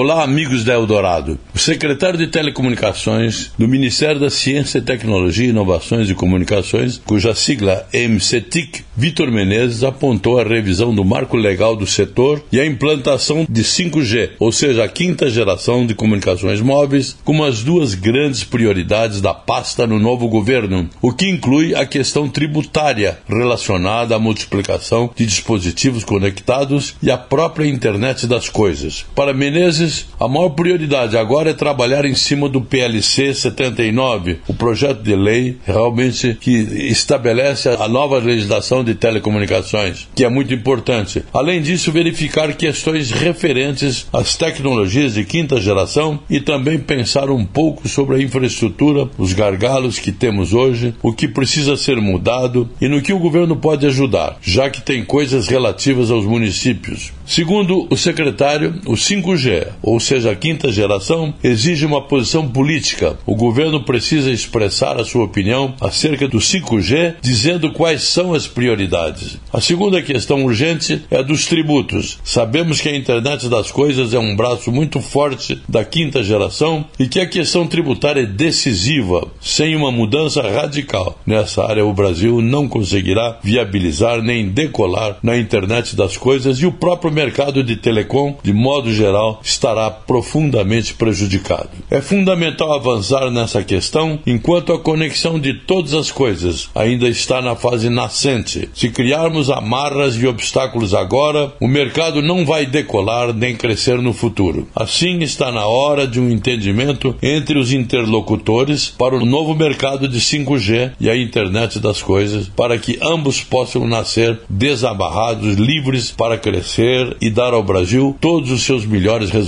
Olá, amigos da Eldorado. O secretário de Telecomunicações do Ministério da Ciência, Tecnologia, Inovações e Comunicações, cuja sigla é MCTIC, Vitor Menezes, apontou a revisão do marco legal do setor e a implantação de 5G, ou seja, a quinta geração de comunicações móveis, como as duas grandes prioridades da pasta no novo governo, o que inclui a questão tributária relacionada à multiplicação de dispositivos conectados e à própria internet das coisas. Para Menezes, a maior prioridade agora é trabalhar em cima do PLC 79, o projeto de lei realmente que estabelece a nova legislação de telecomunicações, que é muito importante. Além disso, verificar questões referentes às tecnologias de quinta geração e também pensar um pouco sobre a infraestrutura, os gargalos que temos hoje, o que precisa ser mudado e no que o governo pode ajudar, já que tem coisas relativas aos municípios. Segundo o secretário, o 5G ou seja, a quinta geração, exige uma posição política. O governo precisa expressar a sua opinião acerca do 5G, dizendo quais são as prioridades. A segunda questão urgente é a dos tributos. Sabemos que a internet das coisas é um braço muito forte da quinta geração e que a questão tributária é decisiva. Sem uma mudança radical nessa área, o Brasil não conseguirá viabilizar nem decolar na internet das coisas e o próprio mercado de telecom, de modo geral, estará profundamente prejudicado. É fundamental avançar nessa questão enquanto a conexão de todas as coisas ainda está na fase nascente. Se criarmos amarras e obstáculos agora, o mercado não vai decolar nem crescer no futuro. Assim, está na hora de um entendimento entre os interlocutores para o novo mercado de 5G e a internet das coisas, para que ambos possam nascer desabarrados, livres para crescer e dar ao Brasil todos os seus melhores resultados